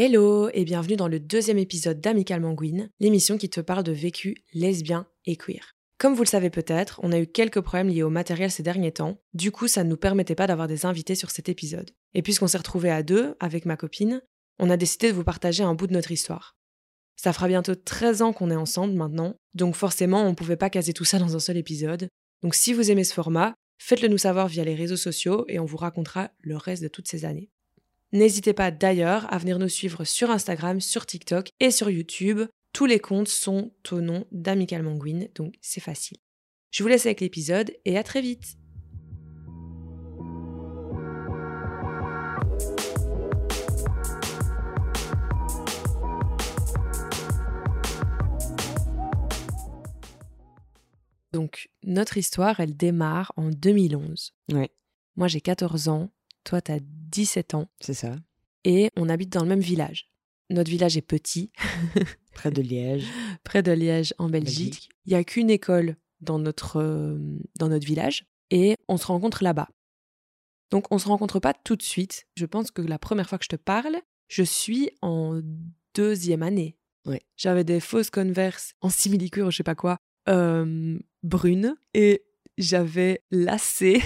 Hello et bienvenue dans le deuxième épisode d'Amical Manguine, l'émission qui te parle de vécu lesbien et queer. Comme vous le savez peut-être, on a eu quelques problèmes liés au matériel ces derniers temps, du coup ça ne nous permettait pas d'avoir des invités sur cet épisode. Et puisqu'on s'est retrouvés à deux, avec ma copine, on a décidé de vous partager un bout de notre histoire. Ça fera bientôt 13 ans qu'on est ensemble maintenant, donc forcément on ne pouvait pas caser tout ça dans un seul épisode. Donc si vous aimez ce format, faites-le nous savoir via les réseaux sociaux et on vous racontera le reste de toutes ces années. N'hésitez pas d'ailleurs à venir nous suivre sur Instagram, sur TikTok et sur YouTube. Tous les comptes sont au nom d'Amical Manguine, donc c'est facile. Je vous laisse avec l'épisode et à très vite Donc, notre histoire, elle démarre en 2011. Ouais. Moi, j'ai 14 ans, toi, t'as 17 ans, C'est ça. et on habite dans le même village. Notre village est petit, Près de Liège. près de Liège, en Belgique. Il n'y a qu'une école dans notre, euh, dans notre village, et on se rencontre là-bas. Donc, on se rencontre pas tout de suite. Je pense que la première fois que je te parle, je suis en deuxième année. Ouais. J'avais des fausses converses en simili-cuir ou je sais pas quoi, euh, brunes, et j'avais lacé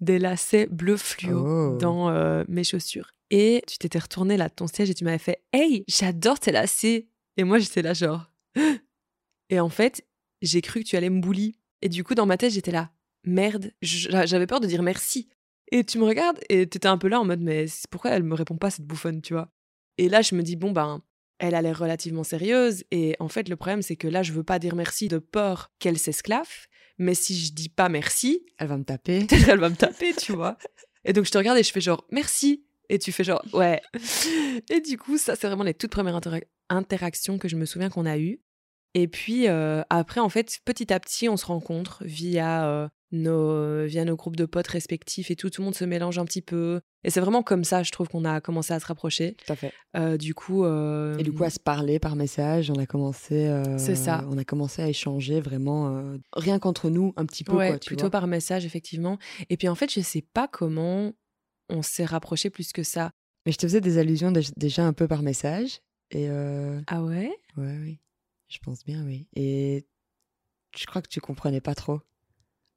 des lacets bleu fluo Oh. dans euh, mes chaussures. Et tu t'étais retourné là de ton siège et tu m'avais fait Hey, j'adore tes lacets. Et moi, j'étais là, genre. Et en fait, j'ai cru que tu allais me bully. Et du coup, dans ma tête, j'étais là. Merde, j'avais peur de dire merci. Et tu me regardes et t'étais un peu là en mode Mais pourquoi elle me répond pas cette bouffonne, tu vois? Et là, je me dis Bon, ben. Elle a l'air relativement sérieuse et en fait le problème c'est que là je veux pas dire merci de peur qu'elle s'esclave mais si je dis pas merci Elle va me taper. peut-être elle va me taper, tu vois. Et donc je te regarde et je fais genre merci. Et tu fais genre ouais. Et du coup, ça, c'est vraiment les toutes premières intera- interactions que je me souviens qu'on a eues. Et puis euh, après, en fait, petit à petit, on se rencontre via, euh, nos, via nos groupes de potes respectifs et tout. Tout le monde se mélange un petit peu. Et c'est vraiment comme ça, je trouve, qu'on a commencé à se rapprocher. Tout à fait. Euh, du coup. euh, Et du coup, à se parler par message, on a commencé. euh, C'est ça. On a commencé à échanger vraiment, euh, rien qu'entre nous, un petit peu. ouais, quoi, tu plutôt vois. par message, effectivement. Et puis en fait, je sais pas comment on s'est rapprochés plus que ça. Mais je te faisais des allusions dé- déjà un peu par message. Et euh, Ah ouais? ouais, oui. Je pense bien, oui. Et je crois que tu comprenais pas trop.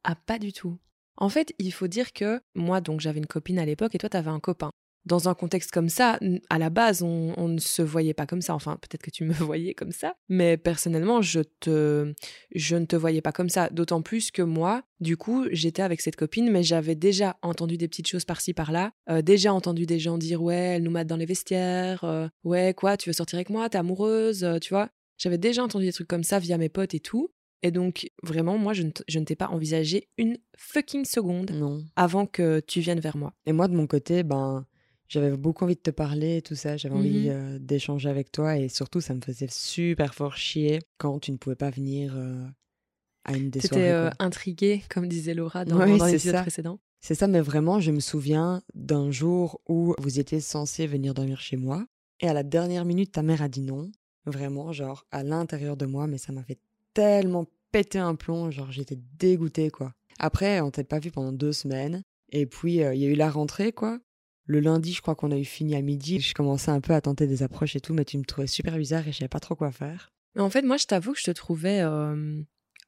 Ah, pas du tout. En fait, il faut dire que moi, donc, j'avais une copine à l'époque et toi, t'avais un copain. Dans un contexte comme ça, à la base, on, on ne se voyait pas comme ça. Enfin, peut-être que tu me voyais comme ça, mais personnellement, je te, je ne te voyais pas comme ça. D'autant plus que moi, du coup, j'étais avec cette copine, mais j'avais déjà entendu des petites choses par-ci par-là. Euh, déjà entendu des gens dire ouais, elle nous mate dans les vestiaires. euh, ouais, quoi, tu veux sortir avec moi T'es amoureuse euh, Tu vois J'avais déjà entendu des trucs comme ça via mes potes et tout. Et donc, vraiment, moi, je ne, t- je ne t'ai pas envisagé une fucking seconde Non. avant que tu viennes vers moi. Et moi, de mon côté, ben, j'avais beaucoup envie de te parler et tout ça. J'avais envie Mhm. euh, d'échanger avec toi. Et surtout, ça me faisait super fort chier quand tu ne pouvais pas venir euh, à une des T'étais soirées. euh, quoi. intriguée, comme disait Laura dans, Ouais, dans l'épisode précédent. C'est ça, mais vraiment, je me souviens d'un jour où vous étiez censé venir dormir chez moi. Et à la dernière minute, ta mère a dit non. Vraiment, genre, à l'intérieur de moi, mais ça m'a fait tellement péter un plomb. Genre, j'étais dégoûtée, quoi. Après, on t'avait pas vu pendant deux semaines. Et puis, euh, il y a eu la rentrée, quoi. Le lundi, je crois qu'on a eu fini à midi. Je commençais un peu à tenter des approches et tout, mais tu me trouvais super bizarre et je savais pas trop quoi faire. Mais en fait, moi, je t'avoue que je te trouvais euh,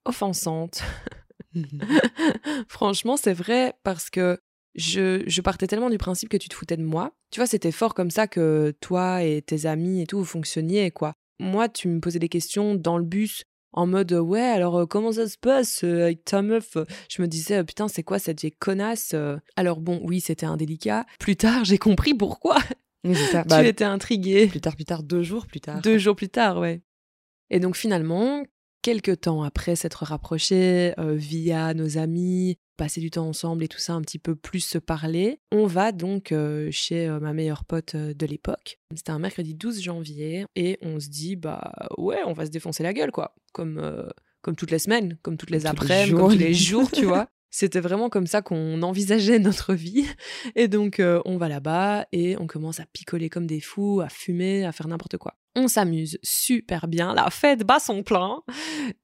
offensante. Franchement, c'est vrai parce que je, je partais tellement du principe que tu te foutais de moi. Tu vois, c'était fort comme ça que toi et tes amis et tout, vous fonctionniez, quoi. Moi, tu me posais des questions dans le bus en mode ouais, alors euh, comment ça se passe euh, avec ta meuf? Je me disais euh, putain, c'est quoi cette vieille connasse euh? Alors bon, oui, c'était indélicat. Plus tard, j'ai compris pourquoi Oui, ça. Bah, tu étais intriguée. plus tard, plus tard, deux jours plus tard. Deux jours plus tard, ouais. Et donc finalement, quelques temps après s'être rapprochés euh, via nos amis, passer du temps ensemble et tout ça, un petit peu plus se parler, on va donc euh, chez euh, ma meilleure pote de l'époque. C'était un mercredi 12 janvier et on se dit bah ouais, on va se défoncer la gueule quoi, comme comme toutes les semaines, comme toutes les après-midi, comme tous les jours, tu vois. C'était vraiment comme ça qu'on envisageait notre vie. Et donc, euh, on va là-bas et on commence à picoler comme des fous, à fumer, à faire n'importe quoi. On s'amuse super bien, la fête bat son plein.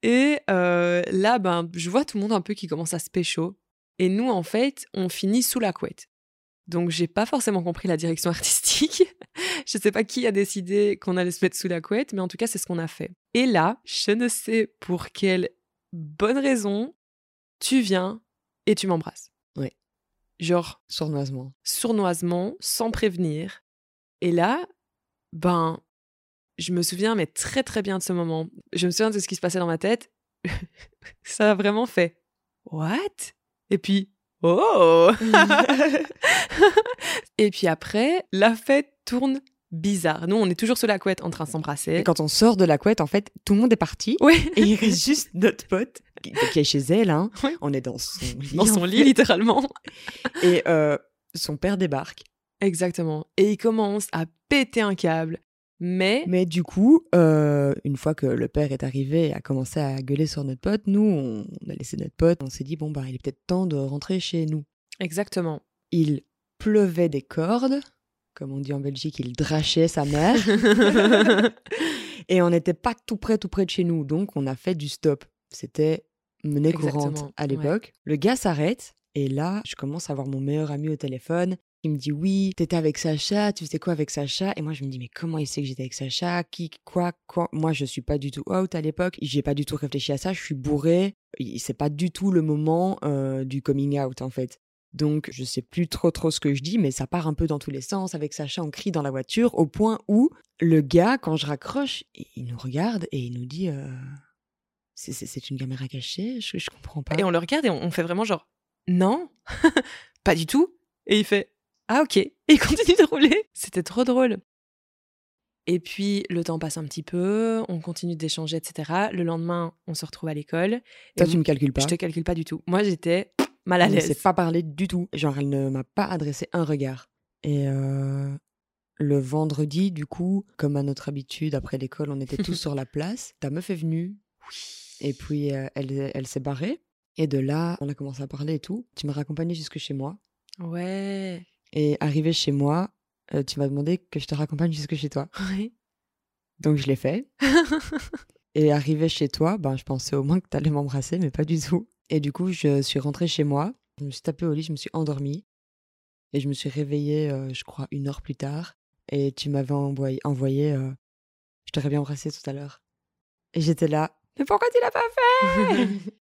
Et euh, là, ben, je vois tout le monde un peu qui commence à se pécho. Et nous, en fait, on finit sous la couette. Donc, j'ai pas forcément compris la direction artistique. je sais pas qui a décidé qu'on allait se mettre sous la couette, mais en tout cas, c'est ce qu'on a fait. Et là, je ne sais pour quelle bonne raison, tu viens et tu m'embrasses. Ouais. Genre, Sournoisement. sournoisement, sans prévenir. Et là, ben, je me souviens, mais très très bien de ce moment. Je me souviens de ce qui se passait dans ma tête. Ça a vraiment fait What? Et puis Oh Et puis après, la fête tourne bizarre. Nous, on est toujours sous la couette en train de s'embrasser. Et quand on sort de la couette, en fait, tout le monde est parti. Oui, Et il reste juste notre pote qui, qui est chez elle. Hein. Oui. On est dans son lit. dans son lit, littéralement. Et euh, son père débarque. Exactement. Et il commence à péter un câble. Mais Mais du coup, euh, une fois que le père est arrivé et a commencé à gueuler sur notre pote, nous, on, a laissé notre pote. On s'est dit, bon, bah, il est peut-être temps de rentrer chez nous. exactement. Il pleuvait des cordes. Comme on dit en Belgique, il drachait sa mère. et on n'était pas tout près, tout près de chez nous. Donc, on a fait du stop. C'était monnaie courante à ouais. l'époque. Le gars s'arrête. Et là, je commence à voir mon meilleur ami au téléphone. Il me dit oui, t'étais avec Sacha, tu faisais quoi avec Sacha? Et moi je me dis mais comment il sait que j'étais avec Sacha? Qui, quoi, quoi Moi je suis pas du tout out à l'époque. J'ai pas du tout réfléchi à ça. Je suis bourré. C'est pas du tout le moment euh, du coming out en fait. Donc je sais plus trop trop ce que je dis, mais ça part un peu dans tous les sens. Avec Sacha, on crie dans la voiture au point où le gars, quand je raccroche, il nous regarde et il nous dit euh, c'est- une caméra cachée? Je, comprends pas. Et on le regarde et on fait vraiment genre non, pas du tout. Et il fait ah ok. Et il continue de rouler. C'était trop drôle. Et puis le temps passe un petit peu, on continue d'échanger, etc. Le lendemain, on se retrouve à l'école. Toi, tu me calcules pas. Je te calcule pas du tout. Moi, j'étais mal à Elle ne s'est l'aise. pas parlé du tout. Genre, elle ne m'a pas adressé un regard. Et euh, le vendredi, du coup, comme à notre habitude, après l'école, on était tous sur la place. Ta meuf est venue. Et puis, euh, elle, elle s'est barrée. Et de là, on a commencé à parler et tout. Tu m'as raccompagnée jusque chez moi. Ouais. Et arrivé chez moi, euh, tu m'as demandé que je te raccompagne jusque chez toi. Ouais. Donc, je l'ai fait. Et arrivé chez toi, ben, je pensais au moins que tu allais m'embrasser, mais pas du tout. Et du coup, je suis rentrée chez moi. Je me suis tapée au lit, je me suis endormie. Et je me suis réveillée, euh, je crois, une heure plus tard. Et tu m'avais envoyé, envoyé euh, Je t'aurais bien embrassé tout à l'heure. Et j'étais là. Mais pourquoi tu l'as pas fait?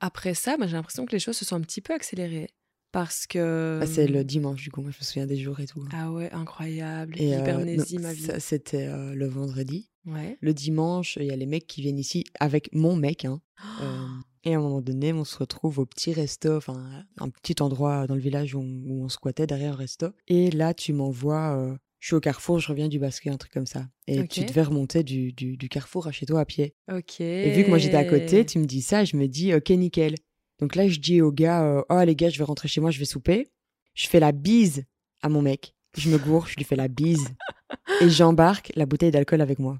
Après ça, bah, j'ai l'impression que les choses se sont un petit peu accélérées. Parce que. Bah, C'est le dimanche, du coup. Moi, je me souviens des jours et tout. Ah ouais, incroyable. Et euh, Hypermnésie, ma vie. C'était euh, le vendredi. Ouais. Le dimanche, il y a les mecs qui viennent ici avec mon mec. Hein. Euh, et à un moment donné, on se retrouve au petit resto, enfin un petit endroit dans le village où on, où on squattait derrière le resto. Et là, tu m'envoies, euh, je suis au carrefour, je reviens du basket, un truc comme ça. Et tu devais remonter du, du, du carrefour à chez toi à pied. Ok. Et vu que moi j'étais à côté, tu me dis ça, je me dis ok nickel. Donc là, je dis au gars, euh, oh les gars, je vais rentrer chez moi, je vais souper. Je fais la bise à mon mec. Je me gourre, je lui fais la bise. et j'embarque la bouteille d'alcool avec moi.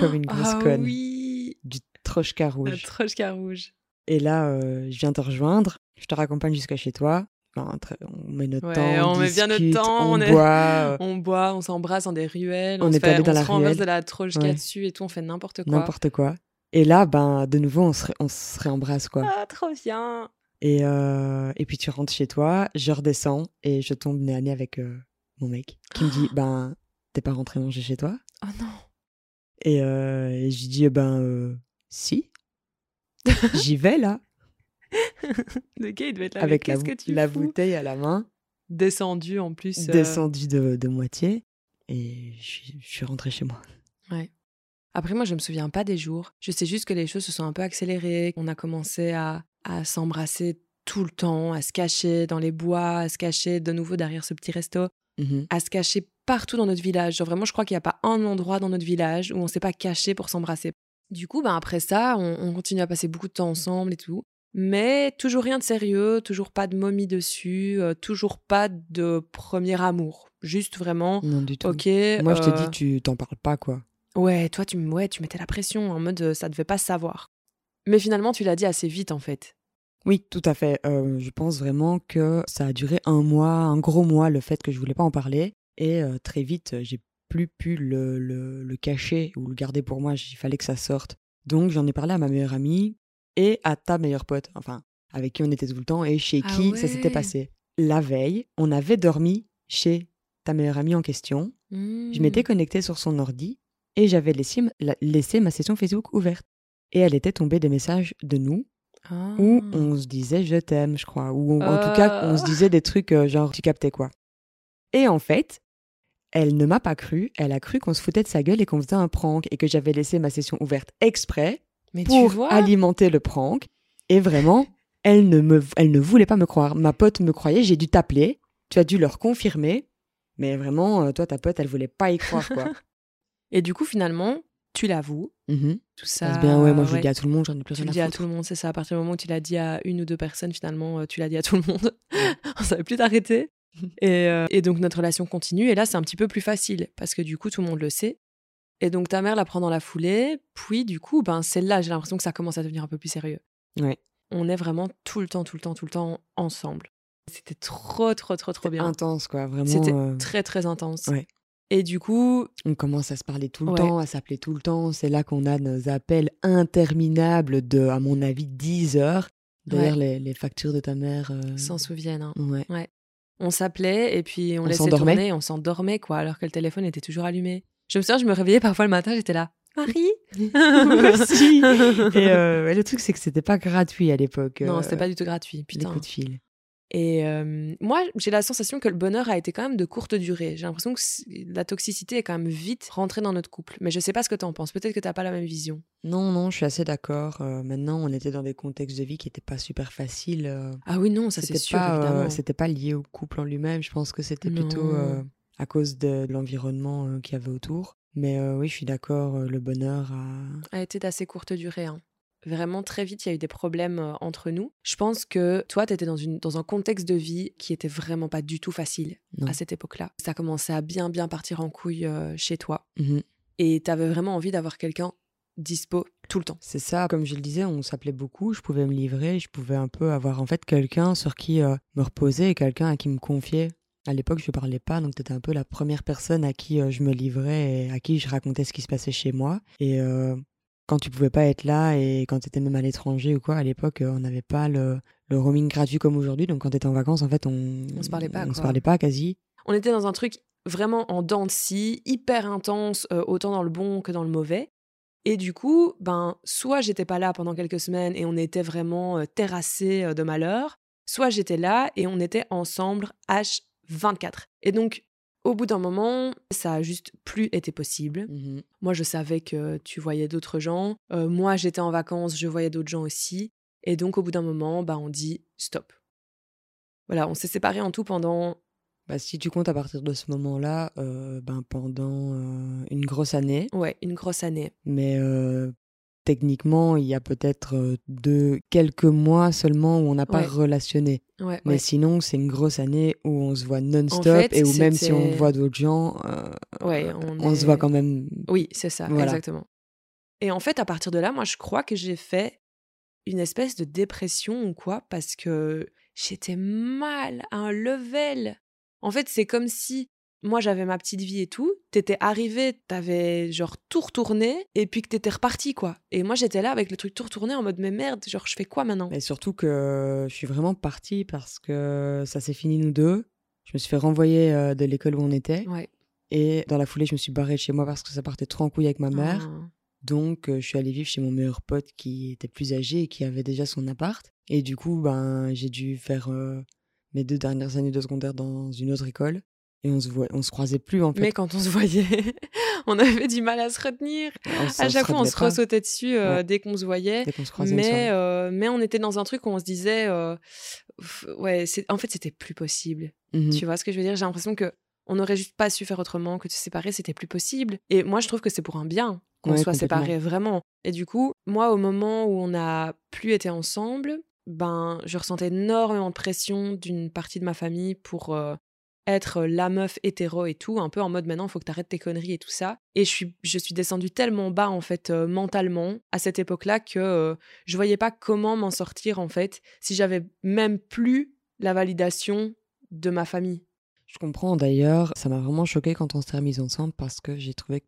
Comme une grosse ah, conne. oui. Du trochka rouge. trochka rouge. Et là, euh, je viens te rejoindre, je te raccompagne jusqu'à chez toi. Enfin, on met notre Ouais, temps, on met bien notre discute, temps, on, on est- boit, On boit, on s'embrasse dans des ruelles, On on, est se, fait, dans on la se renverse de la trochka Ouais. dessus et tout, on fait n'importe quoi. n'importe quoi. Et là, ben, de nouveau, on se, ré- on se réembrasse, quoi. Ah, trop bien. Et, euh, et puis tu rentres chez toi, je redescends et je tombe nez à nez avec euh, mon mec qui me dit, ben, t'es pas rentré manger chez toi? Oh non. Et, euh, et je lui dis, ben, euh, si. J'y vais, là, Le gars, il devait être là. avec la, que tu bouteille à la main. Descendu en plus. descendu de, de moitié et je, suis- je suis rentrée chez moi. Ouais. Après, moi, je me souviens pas des jours. Je sais juste que les choses se sont un peu accélérées. On a commencé à, à s'embrasser tout le temps, à se cacher dans les bois, à se cacher de nouveau derrière ce petit resto, Mhm. à se cacher partout dans notre village. Genre vraiment, je crois qu'il n'y a pas un endroit dans notre village où on s'est pas caché pour s'embrasser. Du coup, ben après ça, on, on continue à passer beaucoup de temps ensemble et tout. Mais toujours rien de sérieux, toujours pas de momie dessus, euh, toujours pas de premier amour. Juste vraiment, Non, du tout. ok. Moi, je te euh, dis, tu t'en parles pas, quoi. Ouais, toi, tu, ouais, tu mettais la pression en mode ça devait pas savoir. Mais finalement, tu l'as dit assez vite en fait. Oui, tout à fait. Euh, je pense vraiment que ça a duré un mois, un gros mois, le fait que je voulais pas en parler. Et euh, très vite, j'ai plus pu le, le, le cacher ou le garder pour moi. Il fallait que ça sorte. Donc, j'en ai parlé à ma meilleure amie et à ta meilleure pote. Enfin, avec qui on était tout le temps et chez Ah qui ça s'était passé. La veille, on avait dormi chez ta meilleure amie en question. Je Mmh. m'étais connectée sur son ordi et j'avais laissé, la- laissé ma session Facebook ouverte. Et elle était tombée des messages de nous Ah. où on se disait je t'aime, je crois. Ou en tout cas, on se Ah. disait des trucs euh, genre tu captais quoi. Et en fait, elle ne m'a pas cru. Elle a cru qu'on se foutait de sa gueule et qu'on faisait un prank et que j'avais laissé ma session ouverte exprès Mais tu pour vois, alimenter le prank. Et vraiment, elle ne, me, elle ne voulait pas me croire. Ma pote me croyait, j'ai dû t'appeler. Tu as dû leur confirmer. Mais vraiment, euh, toi, ta pote, elle voulait pas y croire, quoi. et du coup, finalement, tu l'avoues, Mhm. tout Ça bien, ouais, moi je le dis à tout le monde, j'en ai plus Tu rien le à dis à tout le monde, c'est ça. À partir du moment où tu l'as dit à une ou deux personnes, finalement, euh, tu l'as dit à tout le monde. On savait plus t'arrêter. Et, euh, et donc, notre relation continue. Et là, c'est un petit peu plus facile parce que du coup, tout le monde le sait. Et donc, ta mère la prend dans la foulée. Puis, du coup, ben, c'est là, j'ai l'impression que ça commence à devenir un peu plus sérieux. Ouais. On est vraiment tout le temps, tout le temps, tout le temps ensemble. C'était trop, trop, trop, trop bien. intense, quoi, vraiment. C'était euh, très, très intense. Ouais. Et du coup, On commence à se parler tout le Ouais. temps, à s'appeler tout le temps. C'est là qu'on a nos appels interminables de, à mon avis, 10 heures. D'ailleurs, les, les factures de ta mère. euh, s'en souviennent. hein. Ouais. On s'appelait et puis on, On laissait tourner on s'endormait, quoi, alors que le téléphone était toujours allumé. Je me souviens, je me réveillais parfois le matin, j'étais là. Marie aussi. Et euh, ouais, le truc, c'est que c'était pas gratuit à l'époque. Non, euh, c'était pas du tout gratuit, les putain. coups de fil. Et euh, moi, j'ai la sensation que le bonheur a été quand même de courte durée. J'ai l'impression que la toxicité est quand même vite rentrée dans notre couple. Mais je sais pas ce que t'en penses. Peut-être que t'as pas la même vision. Non, non, je suis assez d'accord. Euh, maintenant, on était dans des contextes de vie qui n'étaient pas super faciles. euh, Ah oui, non, ça c'est sûr, évidemment. c'était pas lié au couple en lui-même. Je pense que c'était plutôt à cause de, de l'environnement qu'il y avait autour. Mais oui, je suis d'accord. le bonheur a. a été d'assez courte durée. hein. Vraiment, très vite, il y a eu des problèmes euh, entre nous. Je pense que toi, tu étais dans, une, dans un contexte de vie qui était vraiment pas du tout facile Non. à cette époque-là. Ça commençait à bien, bien partir en couille euh, chez toi. Mhm. Et tu avais vraiment envie d'avoir quelqu'un dispo tout le temps. C'est ça, comme je le disais, on s'appelait beaucoup, je pouvais me livrer, je pouvais un peu avoir en fait quelqu'un sur qui euh, me reposer et quelqu'un à qui me confier. À l'époque, je ne parlais pas, donc tu étais un peu la première personne à qui euh, je me livrais et à qui je racontais ce qui se passait chez moi. Et euh, quand tu pouvais pas être là et quand tu étais même à l'étranger ou quoi, à l'époque, euh, on n'avait pas le, le roaming gratuit comme aujourd'hui, donc quand tu étais en vacances, en fait, on On se parlait pas, On se parlait pas quasi. On était dans un truc vraiment en dents de scie, hyper intense, euh, autant dans le bon que dans le mauvais. Et du coup, ben, soit j'étais pas là pendant quelques semaines et on était vraiment euh, terrassés euh, de malheur, soit j'étais là et on était ensemble H24. Et donc, au bout d'un moment, ça a juste plus été possible. Mhm. Moi, je savais que tu voyais d'autres gens. Euh, moi, j'étais en vacances, je voyais d'autres gens aussi. Et donc, au bout d'un moment, bah, on dit stop. Voilà, on s'est séparés en tout pendant Bah, si tu comptes à partir de ce moment-là, euh, ben, pendant euh, une grosse année, ouais, une grosse année. Mais techniquement, il y a peut-être euh, deux, quelques mois seulement où on n'a pas Ouais. relationné. Ouais, Mais ouais. sinon, c'est une grosse année où on se voit non-stop fait, et où même si on voit d'autres gens, euh, Ouais, on, se voit quand même. Oui, c'est ça, Voilà. exactement. Et en fait, à partir de là, moi, je crois que j'ai fait une espèce de dépression ou quoi, parce que j'étais mal à un level. En fait, c'est comme si moi, j'avais ma petite vie et tout, t'étais arrivé, t'avais genre tout retourné, et puis que t'étais reparti, quoi. Et moi, j'étais là avec le truc tout retourné en mode, mais merde, genre, je fais quoi maintenant? Mais surtout que je suis vraiment partie parce que ça s'est fini nous deux. Je me suis fait renvoyer euh, de l'école où on était. Ouais. Et dans la foulée, je me suis barrée de chez moi parce que ça partait trop en couille avec ma mère. Ah. Donc, euh, je suis allée vivre chez mon meilleur pote qui était plus âgé et qui avait déjà son appart. Et du coup, ben, j'ai dû faire euh, mes deux dernières années de secondaire dans une autre école. Et on se, voit, on se croisait plus, en fait. Mais quand on se voyait, on avait du mal à se retenir. On À chaque fois, on se ressautait dessus euh, Ouais. dès qu'on se voyait. Dès qu'on se croisait une Mais, euh, mais on était dans un truc où on se disait, euh, ouais, c'est- en fait, c'était plus possible. Mhm. Tu vois ce que je veux dire? J'ai l'impression que on n'aurait juste pas su faire autrement, que de se séparer, c'était plus possible. Et moi, je trouve que c'est pour un bien qu'on Ouais, soit séparés, vraiment. Et du coup, moi, au moment où on n'a plus été ensemble, ben, je ressentais énormément de pression d'une partie de ma famille pour euh, être la meuf hétéro et tout, un peu en mode maintenant, il faut que t'arrêtes tes conneries et tout ça. Et je suis, je suis descendue tellement bas, en fait, mentalement, à cette époque-là, que euh, je voyais pas comment m'en sortir, en fait, si j'avais même plus la validation de ma famille. Je comprends d'ailleurs, ça m'a vraiment choqué quand on s'est remis ensemble parce que j'ai trouvé que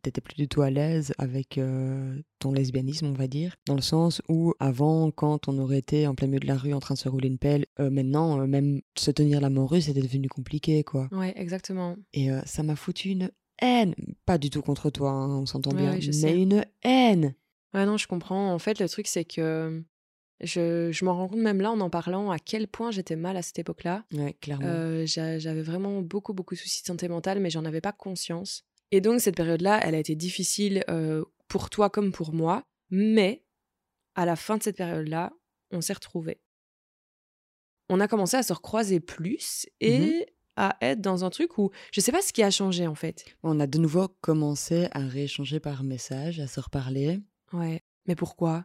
t'étais plus du tout à l'aise avec euh, ton lesbianisme, on va dire. Dans le sens où avant, quand on aurait été en plein milieu de la rue en train de se rouler une pelle, euh, maintenant, euh, même se tenir la morue, c'était devenu compliqué, quoi. Ouais, exactement. Et ça m'a foutu une haine. Pas du tout contre toi, hein, on s'entend bien, je mais sais. une haine. Ouais, non, je comprends. En fait, le truc, c'est que je, je m'en rends compte même là en en parlant à quel point j'étais mal à cette époque-là. Ouais, clairement. Euh, j'a- J'avais vraiment beaucoup, beaucoup de soucis de santé mentale, mais j'en avais pas conscience. Et donc, cette période-là, elle a été difficile euh, pour toi comme pour moi. Mais à la fin de cette période-là, on s'est retrouvés. On a commencé à se recroiser plus et Mhm. à être dans un truc où je sais pas ce qui a changé en fait. On a de nouveau commencé à rééchanger par message, à se reparler. Ouais. Mais pourquoi?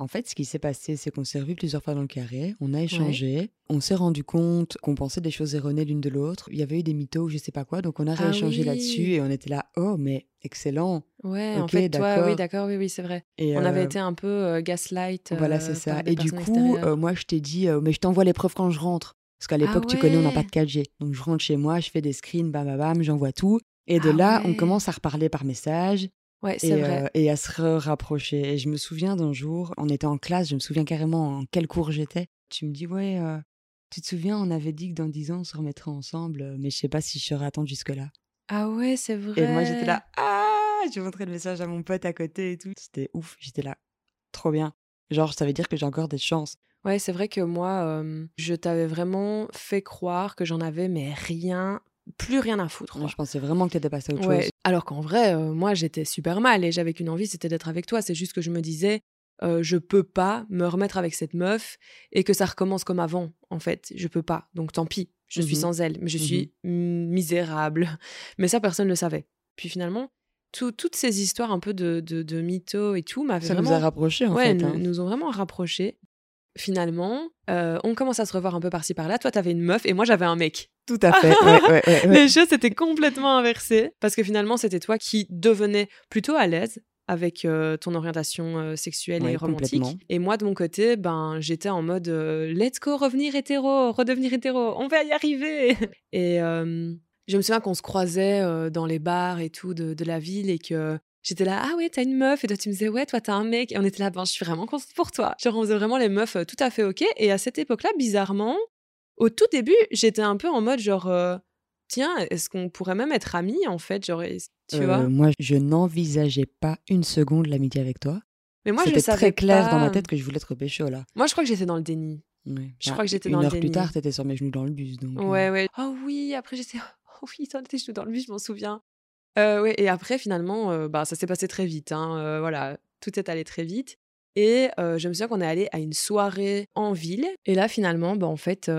En fait, ce qui s'est passé, c'est qu'on s'est revus plusieurs fois dans le carré, on a échangé, on s'est rendu compte qu'on pensait des choses erronées l'une de l'autre. Il y avait eu des mythos ou je sais pas quoi, donc on a Ah rééchangé oui. là-dessus et on était là, oh, mais excellent. Ouais, en fait, toi, oui, d'accord. oui, oui, c'est vrai. Et On avait euh, été un peu euh, gaslight. Voilà, euh, c'est ça. Et du coup, moi, je t'ai dit, mais je t'envoie les preuves quand je rentre. Parce qu'à Ah l'époque, tu connais, on n'a pas de 4G. Donc je rentre chez moi, je fais des screens, bam, bam, bam, j'envoie tout. Et de Ah là, on commence à reparler par message. Ouais, c'est et, vrai. euh, et à se rapprocher. Et je me souviens d'un jour, on était en classe, je me souviens carrément en quel cours j'étais. Tu me dis, ouais, euh, tu te souviens, on avait dit que dans 10 ans, on se remettrait ensemble, euh, mais je sais pas si je serais attendre jusque-là. Ah ouais, c'est vrai. Et moi, j'étais là, ah, j'ai montré le message à mon pote à côté et tout. C'était ouf, j'étais là, trop bien. Genre, ça veut dire que j'ai encore des chances. Ouais, c'est vrai que moi, euh, je t'avais vraiment fait croire que j'en avais, mais rien, plus rien à foutre. Moi, je pensais vraiment que t'étais passé à autre Ouais. chose. Alors qu'en vrai, euh, moi, j'étais super mal et j'avais qu'une envie, c'était d'être avec toi. C'est juste que je me disais, euh, je peux pas me remettre avec cette meuf et que ça recommence comme avant. En fait, je peux pas. Donc tant pis, je suis Mhm. sans elle, mais je Mhm. suis misérable. Mais ça, personne ne le savait. Puis finalement, tout- toutes ces histoires un peu de, de, de mythos et tout m'avaient Ça vraiment nous a rapprochés, en ouais, fait. nous, hein. nous ont vraiment rapprochés. Finalement, euh, on commence à se revoir un peu par-ci par-là. Toi, t'avais une meuf et moi, j'avais un mec. Tout à fait. ouais, ouais, ouais, ouais. Les choses étaient complètement inversées parce que finalement, c'était toi qui devenais plutôt à l'aise avec euh, ton orientation euh, sexuelle et romantique. Et moi, de mon côté, ben, j'étais en mode let's go, revenir hétéro, redevenir hétéro, on va y arriver. Et je me souviens qu'on se croisait dans les bars et tout de, de la ville et que j'étais là, ah ouais, t'as une meuf. Et toi, tu me disais, ouais, toi, t'as un mec. Et on était là, ben, je suis vraiment contente pour toi. Genre, on faisait vraiment les meufs euh, tout à fait OK. Et à cette époque-là, bizarrement, au tout début, j'étais un peu en mode genre, euh, tiens, est-ce qu'on pourrait même être amis en fait, genre, tu Euh, vois? moi, je n'envisageais pas une seconde l'amitié avec toi. Mais moi, je savais très clair dans ma tête que je voulais être pécho, là. Moi, je crois que j'étais dans le déni. Ouais. Je Bah, crois que j'étais une dans le heure plus tard, t'étais sur mes genoux dans le bus. Donc, euh, Ouais, ouais. Oh oui, après j'étais. Oh oui, t'en étais dans le bus, je m'en souviens. Euh, et après, finalement, euh, bah, ça s'est passé très vite. Hein, euh, voilà, tout est allé très vite. Et je me souviens qu'on est allé à une soirée en ville. Et là, finalement, bah, en fait,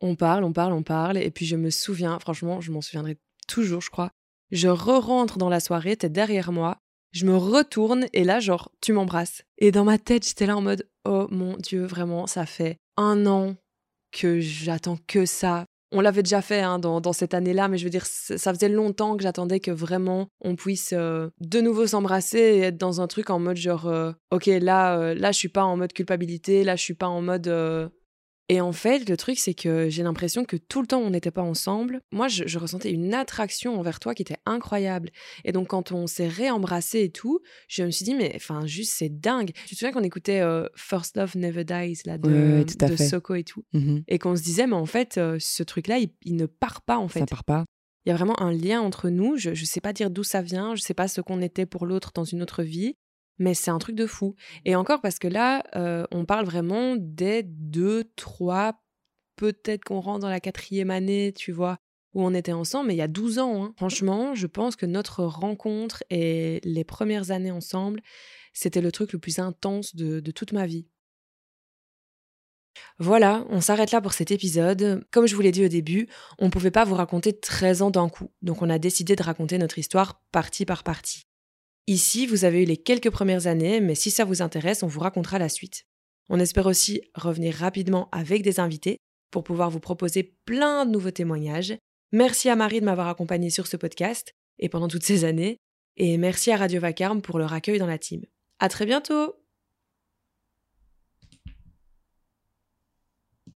on parle, on parle, on parle. Et puis je me souviens, franchement, je m'en souviendrai toujours, je crois. Je re-rentre dans la soirée, t'es derrière moi. Je me retourne et là, genre, tu m'embrasses. Et dans ma tête, j'étais là en mode, oh mon Dieu, vraiment, ça fait un an que j'attends que ça. On l'avait déjà fait hein, dans, cette année-là, mais je veux dire, ça faisait longtemps que j'attendais que vraiment on puisse euh, de nouveau s'embrasser et être dans un truc en mode genre, euh, ok, là, euh, là, je suis pas en mode culpabilité, là, je suis pas en mode. Et en fait, le truc, c'est que j'ai l'impression que tout le temps on n'était pas ensemble, moi, je, je ressentais une attraction envers toi qui était incroyable. Et donc, quand on s'est réembrassé et tout, je me suis dit, mais enfin, juste, c'est dingue. Tu te souviens qu'on écoutait euh, First Love Never Dies, là, de, de. Soko et tout? Mhm, et qu'on se disait mais en fait euh, ce truc là il, il ne part pas en fait Ça part pas. il y a vraiment un lien entre nous je je sais pas dire d'où ça vient je sais pas ce qu'on était pour l'autre dans une autre vie mais c'est un truc de fou et encore parce que là euh, on parle vraiment des deux trois peut-être qu'on rentre dans la quatrième année tu vois où on était ensemble mais il y a 12 ans hein. franchement je pense que notre rencontre et les premières années ensemble c'était le truc le plus intense de, de toute ma vie voilà, on s'arrête là pour cet épisode. Comme je vous l'ai dit au début, on ne pouvait pas vous raconter 13 ans d'un coup, donc on a décidé de raconter notre histoire partie par partie. Ici, vous avez eu les quelques premières années, mais si ça vous intéresse, on vous racontera la suite. On espère aussi revenir rapidement avec des invités pour pouvoir vous proposer plein de nouveaux témoignages. Merci à Marie de m'avoir accompagnée sur ce podcast et pendant toutes ces années, et merci à Radio Vacarme pour leur accueil dans la team. À très bientôt!